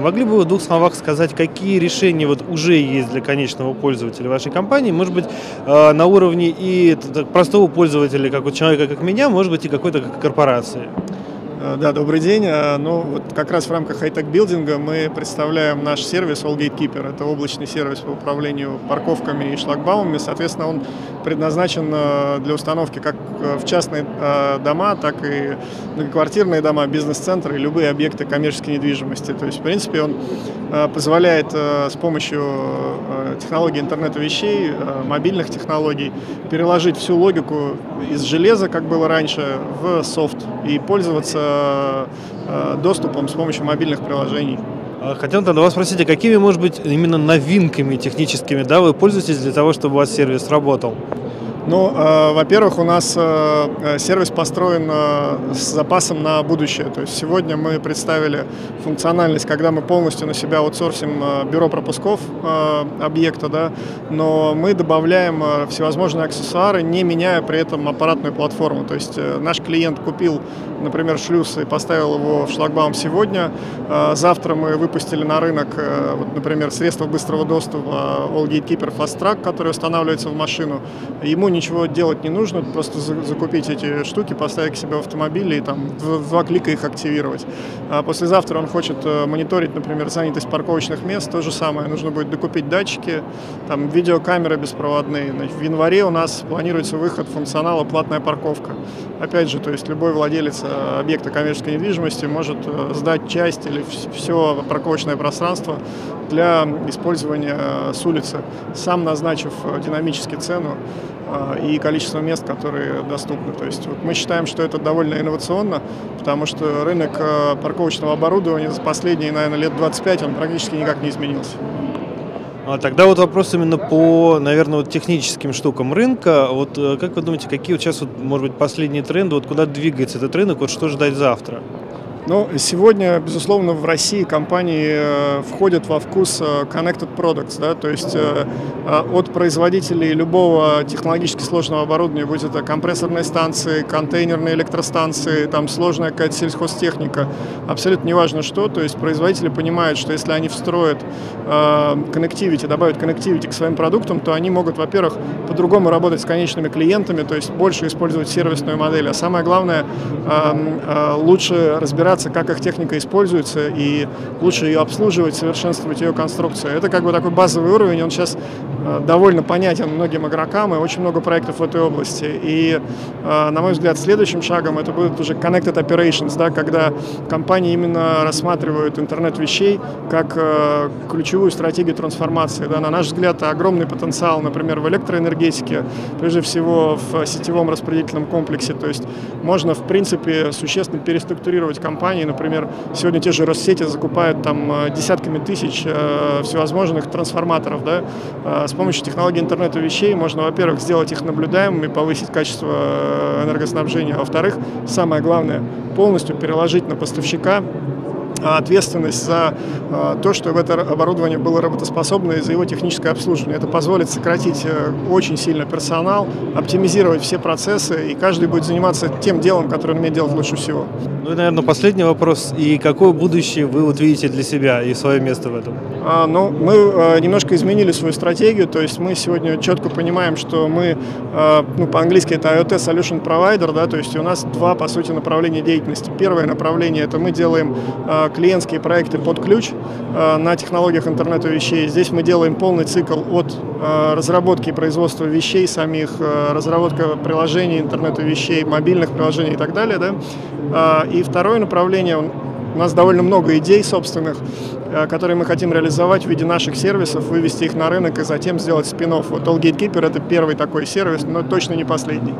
Могли бы вы в двух словах сказать, какие решения вот уже есть для конечного пользователя вашей компании? Может быть, э, на уровне и простого пользователя, как вот человека, как меня, может быть, и какой-то корпорации? Э, да, добрый день. Э, ну, вот как раз в рамках хай-тек билдинга мы представляем наш сервис All Gatekeeper. Это облачный сервис по управлению парковками и шлагбаумами. Соответственно, он предназначен э, для установки как в частные дома, так и многоквартирные дома, бизнес-центры любые объекты коммерческой недвижимости. То есть, в принципе, он позволяет с помощью технологий интернета вещей, мобильных технологий переложить всю логику из железа, как было раньше, в софт и пользоваться доступом с помощью мобильных приложений. А хотел тогда вас спросить, а какими, может быть, именно новинками техническими да, вы пользуетесь для того, чтобы у вас сервис работал? Ну, э, во-первых, у нас э, э, сервис построен э, с запасом на будущее. То есть сегодня мы представили функциональность, когда мы полностью на себя аутсорсим э, бюро пропусков э, объекта, да, но мы добавляем э, всевозможные аксессуары, не меняя при этом аппаратную платформу. То есть э, наш клиент купил, например, шлюз и поставил его в шлагбаум сегодня. Э, завтра мы выпустили на рынок, э, вот, например, средства быстрого доступа All Gatekeeper Fast Track, который устанавливается в машину. Ему не ничего делать не нужно, просто закупить эти штуки, поставить к себе в автомобиль и там в два клика их активировать. А послезавтра он хочет э, мониторить, например, занятость парковочных мест, то же самое. Нужно будет докупить датчики, там видеокамеры беспроводные. В январе у нас планируется выход функционала «Платная парковка». Опять же, то есть любой владелец э, объекта коммерческой недвижимости может э, сдать часть или все парковочное пространство для использования с улицы, сам назначив динамически цену и количество мест, которые доступны. То есть вот мы считаем, что это довольно инновационно, потому что рынок э, парковочного оборудования за последние, наверное, лет 25 он практически никак не изменился. А тогда вот вопрос именно по, наверное, вот техническим штукам рынка. Вот э, как вы думаете, какие вот сейчас, вот, может быть, последние тренды, вот куда двигается этот рынок, вот что ждать завтра? Ну, сегодня, безусловно, в России компании э, входят во вкус э, connected products, да, то есть э, от производителей любого технологически сложного оборудования, будь это компрессорные станции, контейнерные электростанции, там сложная какая-то сельхозтехника, абсолютно неважно что, то есть производители понимают, что если они встроят connectivity, добавят connectivity к своим продуктам, то они могут, во-первых, по-другому работать с конечными клиентами, то есть больше использовать сервисную модель, а самое главное, лучше разбираться разбираться, как их техника используется, и лучше ее обслуживать, совершенствовать ее конструкцию. Это как бы такой базовый уровень, он сейчас довольно понятен многим игрокам, и очень много проектов в этой области. И, э, на мой взгляд, следующим шагом это будет уже connected operations, да, когда компании именно рассматривают интернет вещей как э, ключевую стратегию трансформации. Да. На наш взгляд, огромный потенциал, например, в электроэнергетике, прежде всего в сетевом распределительном комплексе. То есть можно, в принципе, существенно переструктурировать компании, например, сегодня те же Россети закупают там э, десятками тысяч э, всевозможных трансформаторов, да, э, с помощью технологии интернета вещей можно, во-первых, сделать их наблюдаемыми, повысить качество энергоснабжения, а во-вторых, самое главное, полностью переложить на поставщика ответственность за то, чтобы это оборудование было работоспособно и за его техническое обслуживание. Это позволит сократить очень сильно персонал, оптимизировать все процессы, и каждый будет заниматься тем делом, которое он умеет делать лучше всего. Ну и, наверное, последний вопрос. И какое будущее вы вот видите для себя и свое место в этом? А, ну, мы а, немножко изменили свою стратегию. То есть мы сегодня четко понимаем, что мы, а, ну, по-английски это IoT Solution Provider, да, то есть у нас два, по сути, направления деятельности. Первое направление – это мы делаем а, клиентские проекты под ключ а, на технологиях интернета вещей. Здесь мы делаем полный цикл от а, разработки и производства вещей самих, а, разработка приложений интернета вещей, мобильных приложений и так далее, да, а, и второе направление, у нас довольно много идей собственных, э, которые мы хотим реализовать в виде наших сервисов, вывести их на рынок и затем сделать спин -офф. Вот All Gatekeeper — это первый такой сервис, но точно не последний.